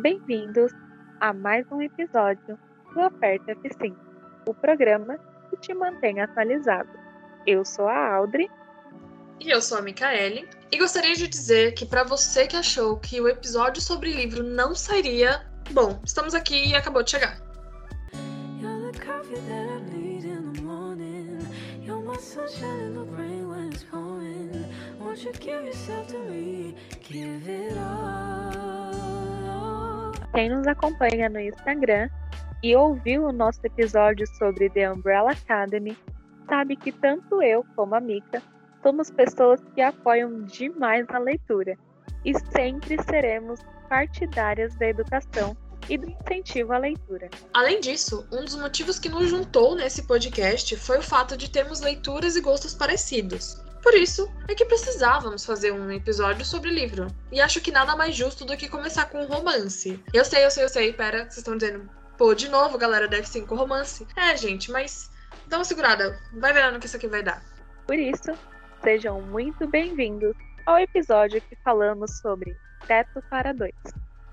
Bem-vindos a mais um episódio do Aperta F5, o programa que te mantém atualizado. Eu sou a Audrey. E eu sou a Micaele. E gostaria de dizer que para você que achou que o episódio sobre livro não sairia, bom, estamos aqui e acabou de chegar. Quem nos acompanha no Instagram e ouviu o nosso episódio sobre The Umbrella Academy sabe que tanto eu como a Mika somos pessoas que apoiam demais a leitura e sempre seremos partidárias da educação e do incentivo à leitura. Além disso, um dos motivos que nos juntou nesse podcast foi o fato de termos leituras e gostos parecidos. Por isso é que precisávamos fazer um episódio sobre livro. E acho que nada mais justo do que começar com um romance. Eu sei, eu sei, eu sei, pera, vocês estão dizendo, pô, de novo, galera, deve ser com romance. É, gente, mas dá uma segurada, vai vendo o que isso aqui vai dar. Por isso, sejam muito bem-vindos ao episódio que falamos sobre Teto para Dois.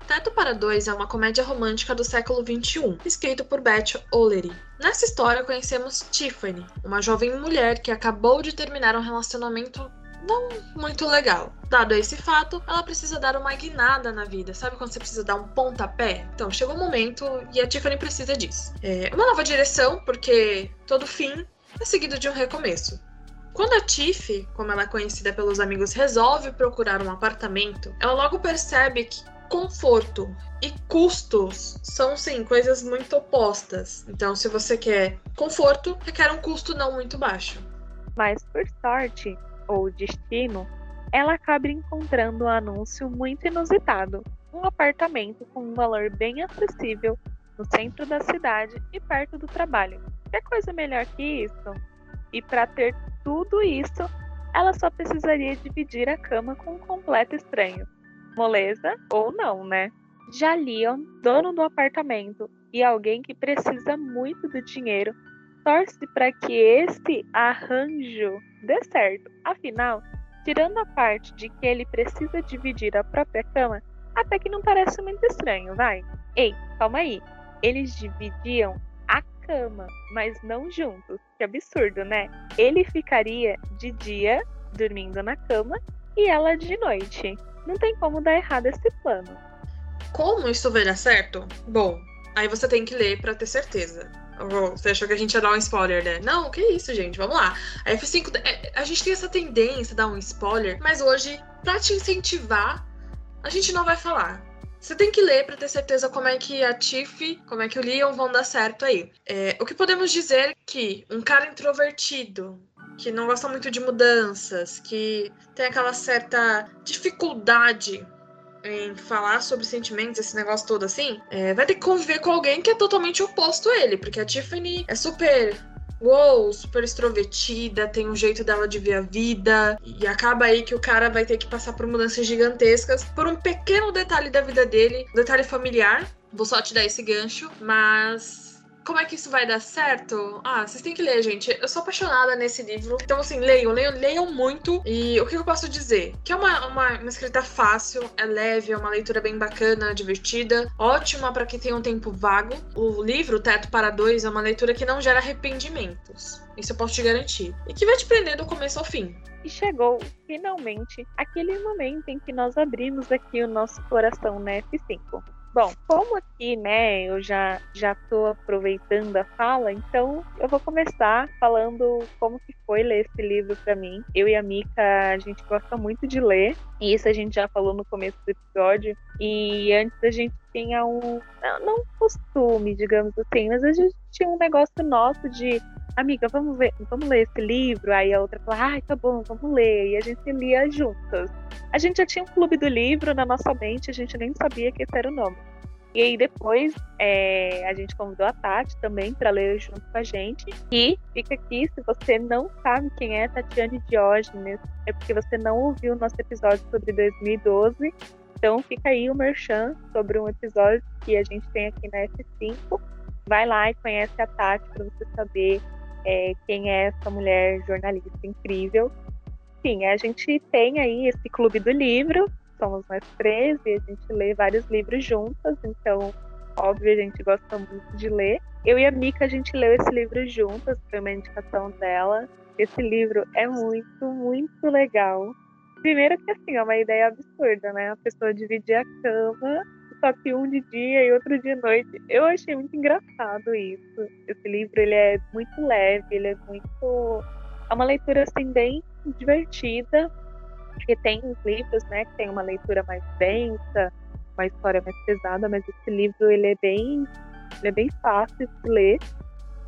Teto para Dois é uma comédia romântica do século XXI, escrito por Beth O'Leary. Nessa história conhecemos Tiffany, uma jovem mulher que acabou de terminar um relacionamento não muito legal. Dado esse fato, ela precisa dar uma guinada na vida. Sabe quando você precisa dar um pontapé? Então, chegou o um momento e a Tiffany precisa disso. É uma nova direção, porque todo fim é seguido de um recomeço. Quando a Tiff, como ela é conhecida pelos amigos, resolve procurar um apartamento, ela logo percebe que conforto e custos são sim coisas muito opostas. Então, se você quer conforto, requer um custo não muito baixo. Mas por sorte ou destino, ela acaba encontrando um anúncio muito inusitado, um apartamento com um valor bem acessível no centro da cidade e perto do trabalho. Que coisa melhor que isso? E para ter tudo isso, ela só precisaria dividir a cama com um completo estranho moleza ou não, né? Já Leon, dono do apartamento e alguém que precisa muito do dinheiro, torce para que esse arranjo dê certo. Afinal, tirando a parte de que ele precisa dividir a própria cama, até que não parece muito estranho, vai? Ei, calma aí. Eles dividiam a cama, mas não juntos. Que absurdo, né? Ele ficaria de dia dormindo na cama e ela de noite. Não tem como dar errado esse plano. Como isso vai dar certo? Bom, aí você tem que ler para ter certeza. Você achou que a gente ia dar um spoiler, né? Não, que isso, gente, vamos lá. A F5, é, a gente tem essa tendência a dar um spoiler, mas hoje, pra te incentivar, a gente não vai falar. Você tem que ler para ter certeza como é que a Tiff, como é que o Leon vão dar certo aí. É, o que podemos dizer é que um cara introvertido, que não gosta muito de mudanças, que tem aquela certa dificuldade em falar sobre sentimentos, esse negócio todo assim, é, vai ter que conviver com alguém que é totalmente oposto a ele, porque a Tiffany é super uou, super extrovertida, tem um jeito dela de ver a vida, e acaba aí que o cara vai ter que passar por mudanças gigantescas por um pequeno detalhe da vida dele, um detalhe familiar. Vou só te dar esse gancho, mas como é que isso vai dar certo? Ah, vocês têm que ler, gente. Eu sou apaixonada nesse livro. Então, assim, leiam, leiam, leiam muito. E o que eu posso dizer? Que é uma, uma, uma escrita fácil, é leve, é uma leitura bem bacana, divertida, ótima para quem tem um tempo vago. O livro Teto para Dois é uma leitura que não gera arrependimentos. Isso eu posso te garantir. E que vai te prender do começo ao fim. E chegou, finalmente, aquele momento em que nós abrimos aqui o nosso coração na F5. Bom, como aqui, né, eu já já tô aproveitando a fala, então eu vou começar falando como que foi ler esse livro para mim. Eu e a Mika, a gente gosta muito de ler, e isso a gente já falou no começo do episódio. E antes a gente tinha um não, não costume, digamos assim, mas a gente tinha um negócio nosso de amiga, vamos ver, vamos ler esse livro. Aí a outra fala, ai, tá bom, vamos ler. E a gente lia juntas. A gente já tinha um clube do livro na nossa mente, a gente nem sabia que esse era o nome. E aí depois é, a gente convidou a Tati também para ler junto com a gente. E fica aqui, se você não sabe quem é Tatiane Diógenes, é porque você não ouviu o nosso episódio sobre 2012. Então fica aí o merchan sobre um episódio que a gente tem aqui na F5. Vai lá e conhece a Tati para você saber é, quem é essa mulher jornalista incrível. Sim, a gente tem aí esse clube do livro, somos nós três e a gente lê vários livros juntas, então, óbvio, a gente gosta muito de ler. Eu e a Mika, a gente leu esse livro juntas, foi uma indicação dela. Esse livro é muito, muito legal. Primeiro que assim, é uma ideia absurda, né? A pessoa dividir a cama, só que um de dia e outro de noite. Eu achei muito engraçado isso. Esse livro, ele é muito leve, ele é muito... É uma leitura, assim, bem divertida, porque tem os livros, né, que tem uma leitura mais densa, uma história mais pesada, mas esse livro, ele é bem... Ele é bem fácil de ler.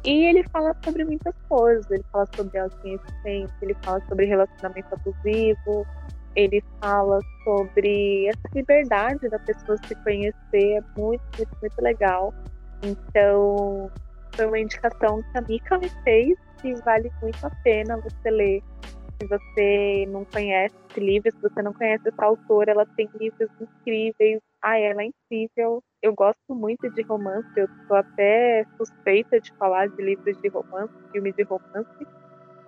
E ele fala sobre muitas coisas. Ele fala sobre autoconhecimento, ele fala sobre relacionamento abusivo, ele fala sobre essa liberdade da pessoa se conhecer. É muito, muito, muito legal. Então, foi uma indicação que a Mika me fez e vale muito a pena você ler. Se você não conhece esse livro, se você não conhece essa autora, ela tem livros incríveis. Ah, ela é incrível. Eu gosto muito de romance, eu sou até suspeita de falar de livros de romance, filme de romance,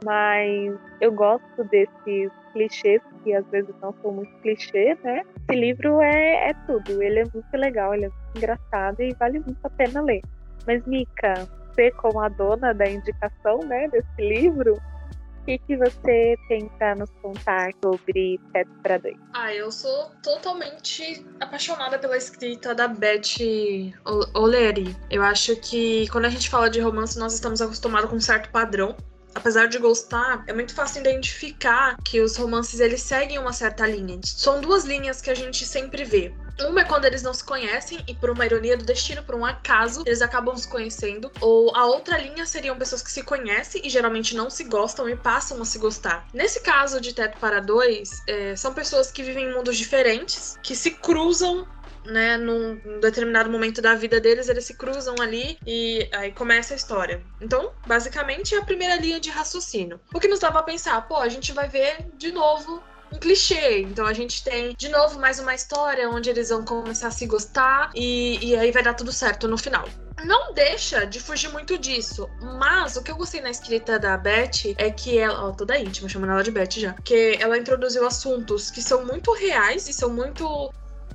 mas eu gosto desses clichês que às vezes não são muito clichê, né? Esse livro é, é tudo, ele é muito legal, ele é muito engraçado e vale muito a pena ler. Mas, Mika, você como a dona da indicação né, desse livro, o que, que você tem nos contar sobre Teto para Dois? Ah, eu sou totalmente apaixonada pela escrita da Beth O'Leary. Eu acho que quando a gente fala de romance, nós estamos acostumados com um certo padrão apesar de gostar, é muito fácil identificar que os romances eles seguem uma certa linha. São duas linhas que a gente sempre vê. Uma é quando eles não se conhecem e por uma ironia do destino, por um acaso, eles acabam se conhecendo. Ou a outra linha seriam pessoas que se conhecem e geralmente não se gostam e passam a se gostar. Nesse caso de Teto para Dois, é, são pessoas que vivem em mundos diferentes, que se cruzam né, num determinado momento da vida deles, eles se cruzam ali e aí começa a história. Então, basicamente, é a primeira linha de raciocínio. O que nos leva a pensar, pô, a gente vai ver de novo um clichê. Então a gente tem de novo mais uma história onde eles vão começar a se gostar e, e aí vai dar tudo certo no final. Não deixa de fugir muito disso, mas o que eu gostei na escrita da Beth é que ela, ó, toda íntima, chamando ela de Beth já, que ela introduziu assuntos que são muito reais e são muito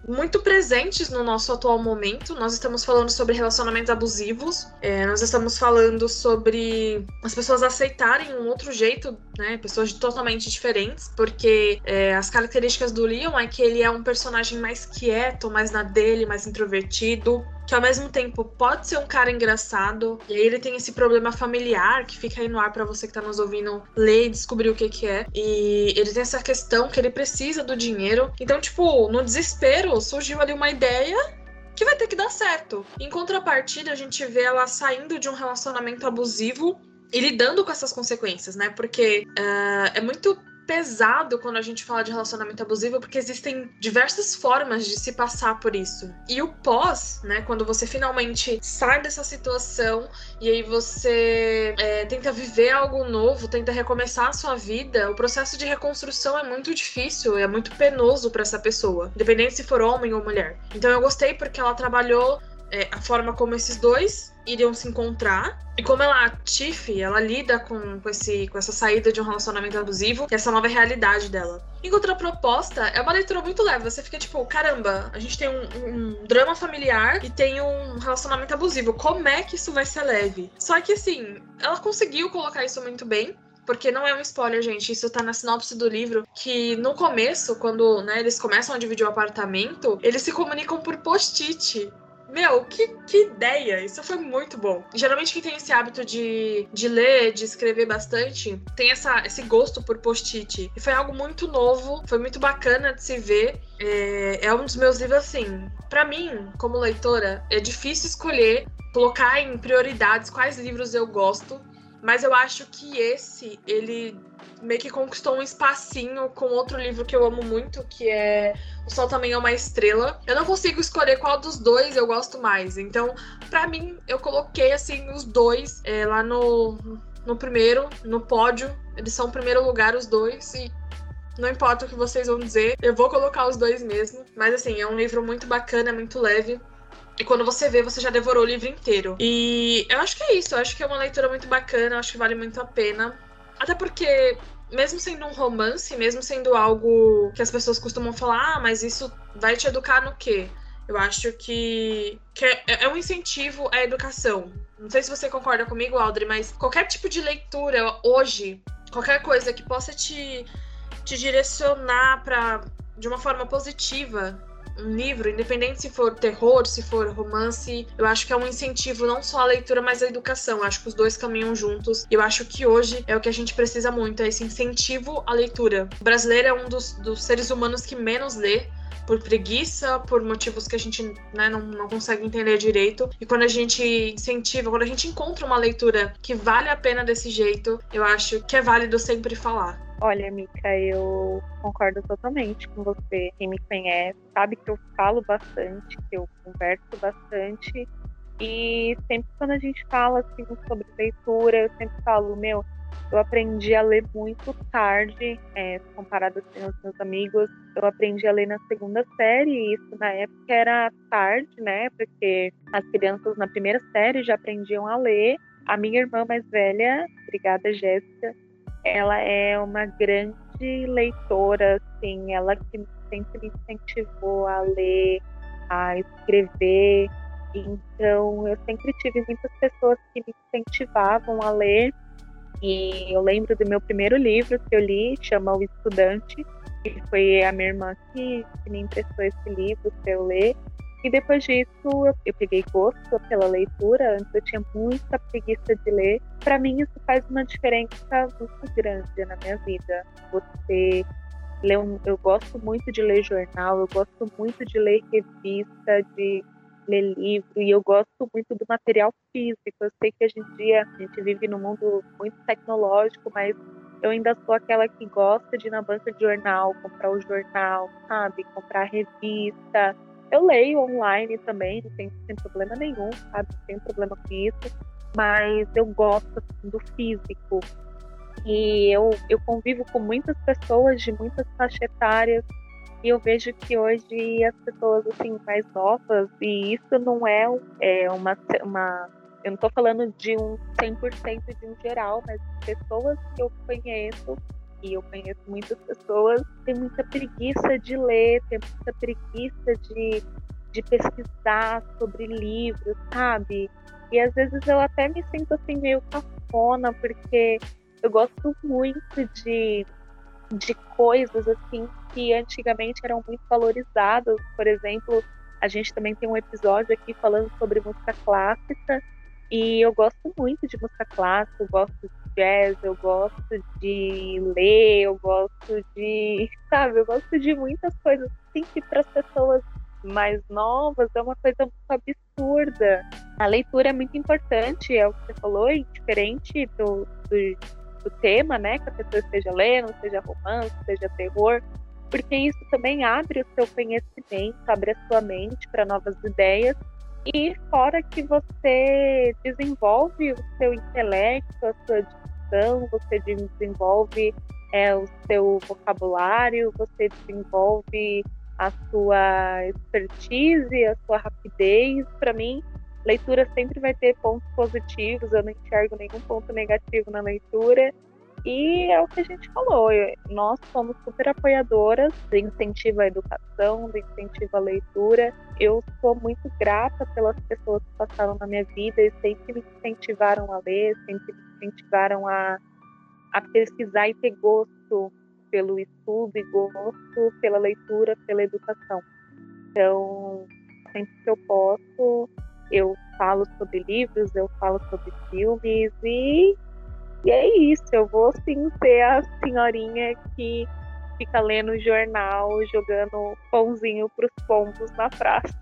muito presentes no nosso atual momento. Nós estamos falando sobre relacionamentos abusivos, é, nós estamos falando sobre as pessoas aceitarem um outro jeito, né? Pessoas totalmente diferentes, porque é, as características do Leon é que ele é um personagem mais quieto, mais na dele, mais introvertido que ao mesmo tempo pode ser um cara engraçado, e aí ele tem esse problema familiar que fica aí no ar para você que tá nos ouvindo ler e descobrir o que que é. E ele tem essa questão que ele precisa do dinheiro. Então, tipo, no desespero surgiu ali uma ideia que vai ter que dar certo. Em contrapartida, a gente vê ela saindo de um relacionamento abusivo e lidando com essas consequências, né? Porque uh, é muito pesado quando a gente fala de relacionamento abusivo, porque existem diversas formas de se passar por isso. E o pós, né, quando você finalmente sai dessa situação e aí você é, tenta viver algo novo, tenta recomeçar a sua vida, o processo de reconstrução é muito difícil, é muito penoso para essa pessoa, independente se for homem ou mulher. Então eu gostei porque ela trabalhou é, a forma como esses dois iriam se encontrar e como ela, a Tiff, ela lida com, com, esse, com essa saída de um relacionamento abusivo e essa nova realidade dela. Em proposta é uma leitura muito leve. Você fica tipo, caramba, a gente tem um, um, drama familiar e tem um relacionamento abusivo. Como é que isso vai ser leve? Só que assim, ela conseguiu colocar isso muito bem porque não é um spoiler, gente. Isso tá na sinopse do livro. Que no começo, quando né, eles começam a dividir o apartamento, eles se comunicam por post-it. Meu, que, que ideia! Isso foi muito bom. Geralmente quem tem esse hábito de, de ler, de escrever bastante, tem essa, esse gosto por post-it. E foi algo muito novo, foi muito bacana de se ver. É, é um dos meus livros, assim, para mim, como leitora, é difícil escolher, colocar em prioridades quais livros eu gosto. Mas eu acho que esse, ele meio que conquistou um espacinho com outro livro que eu amo muito, que é O Sol Também é uma Estrela. Eu não consigo escolher qual dos dois eu gosto mais. Então, para mim, eu coloquei assim os dois é, lá no, no primeiro, no pódio. Eles são o primeiro lugar, os dois, e não importa o que vocês vão dizer, eu vou colocar os dois mesmo. Mas assim, é um livro muito bacana, muito leve. E quando você vê, você já devorou o livro inteiro. E eu acho que é isso. Eu acho que é uma leitura muito bacana. Eu acho que vale muito a pena. Até porque mesmo sendo um romance, mesmo sendo algo que as pessoas costumam falar, ah, mas isso vai te educar no quê? Eu acho que, que é, é, um incentivo à educação. Não sei se você concorda comigo, Audrey, mas qualquer tipo de leitura hoje, qualquer coisa que possa te, te direcionar para de uma forma positiva um livro, independente se for terror, se for romance, eu acho que é um incentivo não só à leitura, mas à educação. Eu acho que os dois caminham juntos. Eu acho que hoje é o que a gente precisa muito, é esse incentivo à leitura. O brasileiro é um dos, dos seres humanos que menos lê por preguiça, por motivos que a gente né, não, não consegue entender direito. E quando a gente incentiva, quando a gente encontra uma leitura que vale a pena desse jeito, eu acho que é válido sempre falar. Olha, Mica, eu concordo totalmente com você. Quem me conhece sabe que eu falo bastante, que eu converso bastante. E sempre quando a gente fala assim, sobre leitura, eu sempre falo, meu, eu aprendi a ler muito tarde, é, comparado assim aos meus amigos. Eu aprendi a ler na segunda série, e isso na época era tarde, né? Porque as crianças na primeira série já aprendiam a ler. A minha irmã mais velha, obrigada Jéssica, ela é uma grande leitora, assim, ela que sempre me incentivou a ler, a escrever. Então, eu sempre tive muitas pessoas que me incentivavam a ler. E eu lembro do meu primeiro livro que eu li, chama O Estudante, que foi a minha irmã que, que me emprestou esse livro para eu ler. E depois disso, eu, eu peguei gosto pela leitura. Antes eu tinha muita preguiça de ler. Para mim, isso faz uma diferença muito grande na minha vida. Você lê um, eu gosto muito de ler jornal, eu gosto muito de ler revista, de ler livro e eu gosto muito do material físico. Eu sei que hoje em dia a gente vive num mundo muito tecnológico, mas eu ainda sou aquela que gosta de ir na banca de jornal, comprar o jornal, sabe? Comprar revista, eu leio online também, não tem, tem problema nenhum, sabe? Não tem problema com isso. Mas eu gosto assim, do físico. E eu, eu convivo com muitas pessoas de muitas faixas etárias. E eu vejo que hoje as pessoas assim mais novas, e isso não é, é uma, uma. Eu não estou falando de um 100% de um geral, mas pessoas que eu conheço e eu conheço muitas pessoas, tem muita preguiça de ler, tem muita preguiça de, de pesquisar sobre livros, sabe? E às vezes eu até me sinto assim meio cafona, porque eu gosto muito de, de coisas assim que antigamente eram muito valorizadas. Por exemplo, a gente também tem um episódio aqui falando sobre música clássica. E eu gosto muito de música clássica, eu gosto jazz, eu gosto de ler, eu gosto de. Sabe, eu gosto de muitas coisas assim que para as pessoas mais novas é uma coisa muito absurda. A leitura é muito importante, é o que você falou, diferente do, do, do tema, né? Que a pessoa esteja lendo, seja romance, seja terror, porque isso também abre o seu conhecimento, abre a sua mente para novas ideias e fora que você desenvolve o seu intelecto, a sua você desenvolve é, o seu vocabulário, você desenvolve a sua expertise, a sua rapidez. Para mim, leitura sempre vai ter pontos positivos, eu não enxergo nenhum ponto negativo na leitura. E é o que a gente falou, nós somos super apoiadoras do incentivo à educação, do incentivo à leitura. Eu sou muito grata pelas pessoas que passaram na minha vida e sempre me incentivaram a ler, sempre me incentivaram a, a pesquisar e ter gosto pelo estudo e gosto pela leitura, pela educação. Então, sempre que eu posso, eu falo sobre livros, eu falo sobre filmes e e é isso, eu vou sim ser a senhorinha que fica lendo jornal, jogando pãozinho pros pombos na praça.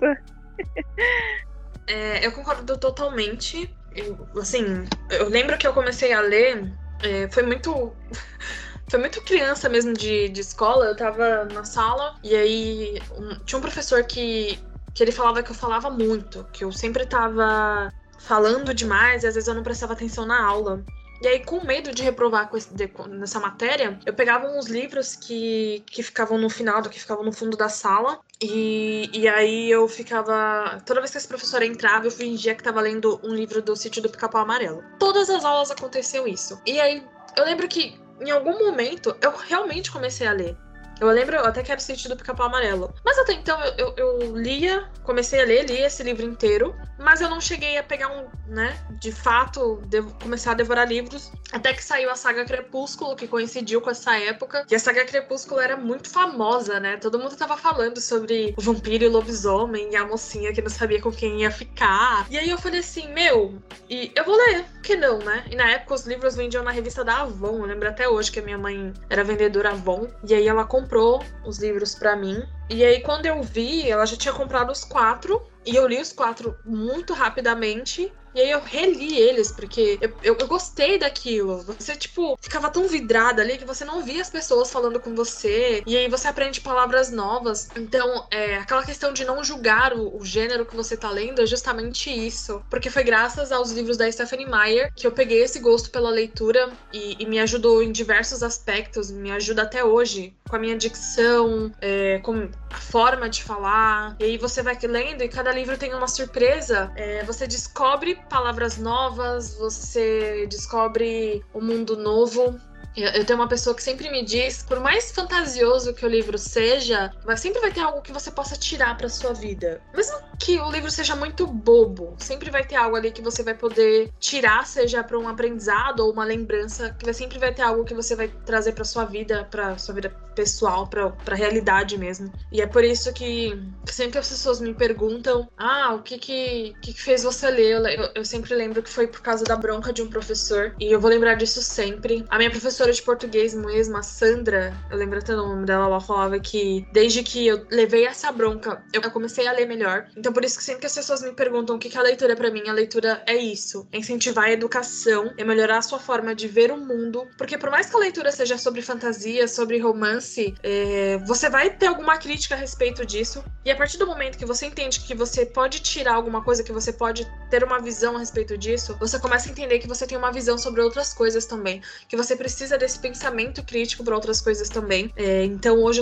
É, eu concordo totalmente. Eu, assim, eu lembro que eu comecei a ler, é, foi muito. Foi muito criança mesmo de, de escola. Eu tava na sala e aí um, tinha um professor que, que ele falava que eu falava muito, que eu sempre tava falando demais e às vezes eu não prestava atenção na aula. E aí, com medo de reprovar com esse, de, nessa matéria, eu pegava uns livros que, que ficavam no final, que ficavam no fundo da sala, E, e aí eu ficava. Toda vez que esse professor entrava, eu fingia que tava lendo um livro do sítio do Pica-Pau Amarelo. Todas as aulas aconteciam isso. E aí eu lembro que em algum momento eu realmente comecei a ler. Eu lembro até que era sítio do Pica-Pau Amarelo. Mas até então eu, eu, eu, lia, comecei a ler, li esse livro inteiro, mas eu não cheguei a pegar um, né, de fato, começar a devorar livros, até que saiu a saga Crepúsculo, que coincidiu com essa época. E a saga Crepúsculo era muito famosa, né? Todo mundo tava falando sobre o vampiro e o lobisomem e a mocinha que não sabia com quem ia ficar. E aí eu falei assim, meu, e eu vou ler, que não, né? E na época os livros vendiam na revista da Avon, eu lembro até hoje que a minha mãe era vendedora Avon, e aí ela comprou comprou os livros para mim. E aí, quando eu vi, ela já tinha comprado os quatro. E eu li os quatro muito rapidamente. E aí eu reli eles, porque eu, eu, eu, gostei daquilo. Você, tipo, ficava tão vidrada ali que você não via as pessoas falando com você. E aí você aprende palavras novas. Então, é, aquela questão de não julgar o, o gênero que você tá lendo é justamente isso. Porque foi graças aos livros da Stephanie Meyer que eu peguei esse gosto pela leitura e, e me ajudou em diversos aspectos. Me ajuda até hoje com a minha dicção, é, com a forma de falar. E aí você vai lendo e cada livro tem uma surpresa. É, você descobre palavras novas, você descobre um mundo novo. Eu, tenho uma pessoa que sempre me diz, por mais fantasioso que o livro seja, sempre vai ter algo que você possa tirar para sua vida. Mesmo que o livro seja muito bobo, sempre vai ter algo ali que você vai poder tirar, seja para um aprendizado ou uma lembrança, que sempre vai ter algo que você vai trazer para sua vida, para sua vida pessoal, para a realidade mesmo. E é por isso que sempre que as pessoas me perguntam, ah, o que que, que, que fez você ler? Eu, eu sempre lembro que foi por causa da bronca de um professor, e eu vou lembrar disso sempre. A minha professora de português mesmo, a Sandra, eu lembro até o nome dela, ela falava que desde que eu levei essa bronca, eu comecei a ler melhor. Então por isso que sempre que as pessoas me perguntam o que é a leitura é para mim, a leitura é isso, é incentivar a educação, é melhorar a sua forma de ver o mundo, porque por mais que a leitura seja sobre fantasia, sobre romance, é, você vai ter alguma crítica a respeito disso. E a partir do momento que você entende que você pode tirar alguma coisa, que você pode ter uma visão a respeito disso, você começa a entender que você tem uma visão sobre outras coisas também, que você precisa desse pensamento crítico para outras coisas também. É, então hoje,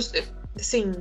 assim,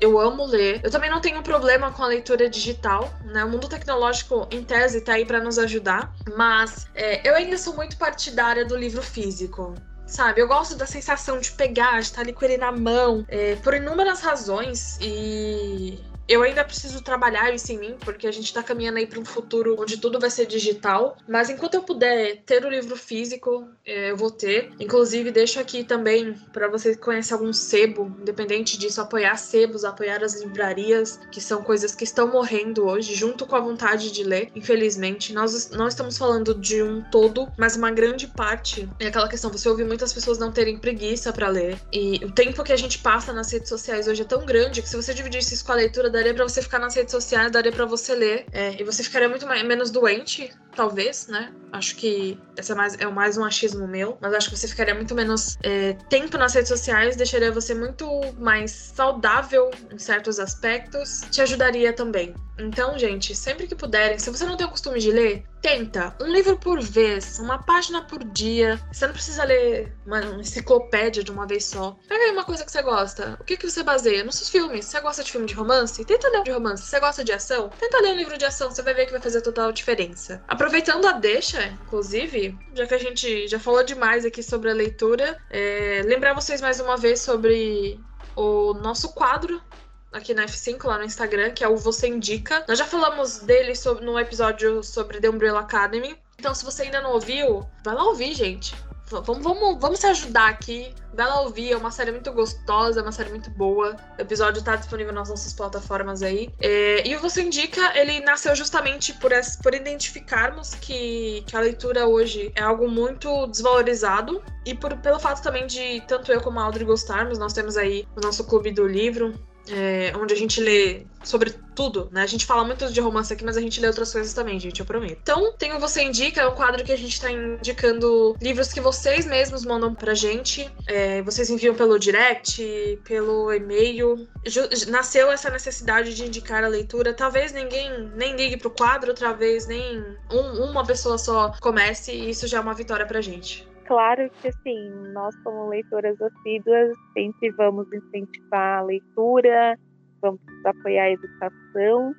eu amo ler. Eu também não tenho problema com a leitura digital, né? O mundo tecnológico, em tese, tá aí para nos ajudar, mas é, eu ainda sou muito partidária do livro físico. Sabe, eu gosto da sensação de pegar, de estar ali com ele na mão, é, por inúmeras razões, e eu ainda preciso trabalhar isso em mim, porque a gente tá caminhando aí para um futuro onde tudo vai ser digital. Mas enquanto eu puder ter o livro físico, é, eu vou ter. Inclusive, deixo aqui também para você que conhece algum sebo, independente disso, apoiar sebos, apoiar as livrarias, que são coisas que estão morrendo hoje, junto com a vontade de ler. Infelizmente, nós não estamos falando de um todo, mas uma grande parte é aquela questão. Você ouve muitas pessoas não terem preguiça para ler. E o tempo que a gente passa nas redes sociais hoje é tão grande que se você dividisse isso com a leitura daria para você ficar nas redes sociais, daria para você ler. É, e você ficaria muito mais, menos doente, talvez, né? Acho que essa é mais, é mais um achismo meu, mas acho que você ficaria muito menos é, tempo nas redes sociais, deixaria você muito mais saudável em certos aspectos, te ajudaria também. Então, gente, sempre que puderem, se você não tem o costume de ler, tenta um livro por vez, uma página por dia. Você não precisa ler uma enciclopédia de uma vez só. Pega aí uma coisa que você gosta. O que, que você baseia? Nos seus filmes. Você gosta de filme de romance? Tenta ler um de romance. Você gosta de ação? Tenta ler um livro de ação. Você vai ver que vai fazer total diferença. Aproveitando a deixa, inclusive, já que a gente já falou demais aqui sobre a leitura, é, lembrar vocês mais uma vez sobre o nosso quadro aqui na F5, lá no Instagram, que é o Você Indica. Nós já falamos dele sobre, no episódio sobre The Umbrella Academy. Então, se você ainda não ouviu, vai lá ouvir, gente. Vamos, vamos, vamos se ajudar aqui. Vai lá ouvir, é uma série muito gostosa, é uma série muito boa. O episódio tá disponível nas nossas plataformas aí. É, e o Você Indica, ele nasceu justamente por, essa, por identificarmos que, que a leitura hoje é algo muito desvalorizado. E por, pelo fato também de tanto eu como a Audrey gostarmos, nós temos aí o nosso clube do livro, é, onde a gente lê sobre tudo, né? A gente fala muito de romance aqui, mas a gente lê outras coisas também, gente, eu prometo. Então, tem o Você Indica, é um quadro que a gente tá indicando livros que vocês mesmos mandam pra gente. É, vocês enviam pelo direct, pelo e-mail. Nasceu essa necessidade de indicar a leitura. Talvez ninguém nem ligue pro quadro, talvez nem um, uma pessoa só comece, e isso já é uma vitória pra gente claro que assim, nós como leitoras assíduas sempre vamos incentivar a leitura, vamos apoiar a educação.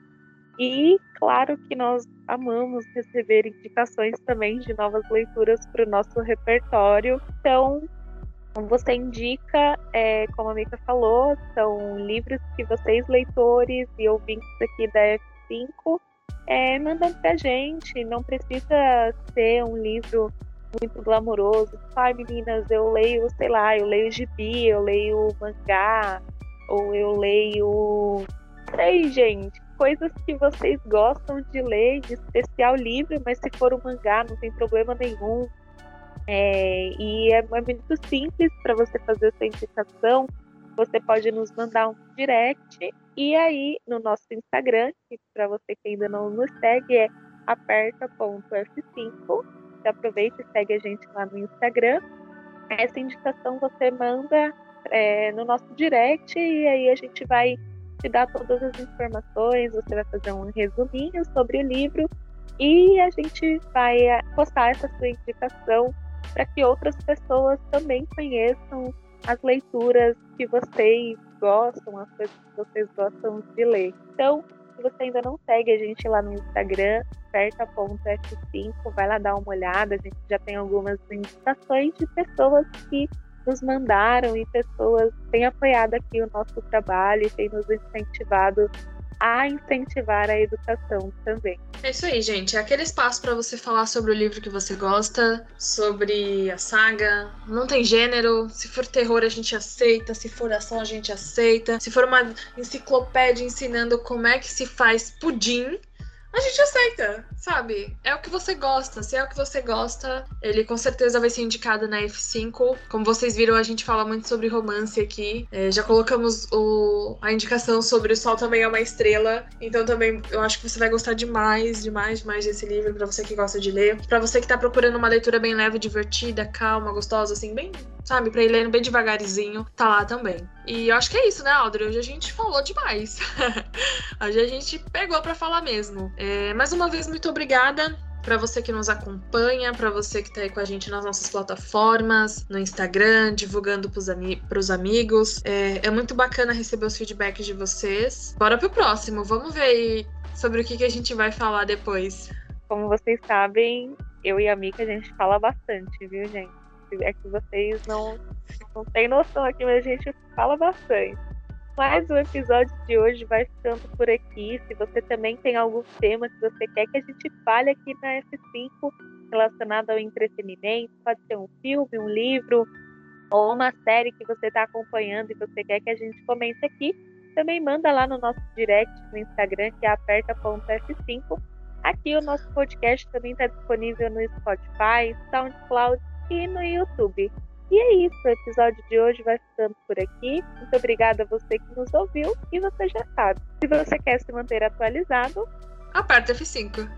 E claro que nós amamos receber indicações também de novas leituras para o nosso repertório. Então, você indica, é, como a Mika falou, são livros que vocês, leitores e ouvintes aqui da F5, é, mandam pra gente. Não precisa ser um livro muito glamouroso. Ai, meninas, eu leio, sei lá, eu leio gibi, eu leio mangá, ou eu leio. Sei, gente, coisas que vocês gostam de ler, de especial livro, mas se for um mangá, não tem problema nenhum. É, e é, é muito simples para você fazer essa indicação. Você pode nos mandar um direct e aí no nosso Instagram, que para você que ainda não nos segue é aperta.f5. Você aproveita e segue a gente lá no Instagram. Essa indicação você manda é, no nosso direct e aí a gente vai te dar todas as informações. Você vai fazer um resuminho sobre o livro e a gente vai é, postar essa sua indicação para que outras pessoas também conheçam as leituras que vocês gostam, as coisas que vocês gostam de ler. Então, se você ainda não segue a gente lá no Instagram, certa.f5, vai lá dar uma olhada. A gente já tem algumas indicações de pessoas que nos mandaram e pessoas têm apoiado aqui o nosso trabalho e têm nos incentivado a incentivar a educação também. É isso aí, gente. É aquele espaço para você falar sobre o livro que você gosta, sobre a saga. Não tem gênero. Se for terror, a gente aceita. Se for ação, a gente aceita. Se for uma enciclopédia ensinando como é que se faz pudim, a gente aceita, sabe? É o que você gosta. Se é o que você gosta, ele com certeza vai ser indicado na F5. Como vocês viram, a gente fala muito sobre romance aqui. É, já colocamos o, a indicação sobre O Sol Também é uma Estrela. Então também eu acho que você vai gostar demais, demais, demais desse livro, para você que gosta de ler. para você que tá procurando uma leitura bem leve, divertida, calma, gostosa, assim, bem sabe? Pra ir lendo bem devagarzinho, tá lá também. E eu acho que é isso, né, Audrey? Hoje a gente falou demais. Hoje a gente pegou para falar mesmo. É, mais uma vez, muito obrigada para você que nos acompanha, para você que está aí com a gente nas nossas plataformas, no Instagram, divulgando para os ami amigos. É, é, muito bacana receber os feedbacks de vocês. Bora pro próximo, vamos ver sobre o que, que a gente vai falar depois. Como vocês sabem, eu e a Mika a gente fala bastante, viu, gente? É que vocês não, não têm noção aqui, mas a gente fala bastante. Mas o episódio de hoje vai ficando por aqui. Se você também tem algum tema que você quer que a gente fale aqui na F5 relacionado ao entretenimento, pode ser um filme, um livro ou uma série que você está acompanhando e você quer que a gente comente aqui, também manda lá no nosso direct no Instagram, que é aperta.f5. Aqui o nosso podcast também está disponível no Spotify, SoundCloud e no YouTube. E é isso, o episódio de hoje vai ficando por aqui. Muito obrigada a você que nos ouviu e você já sabe. Se você quer se manter atualizado, aperta F5.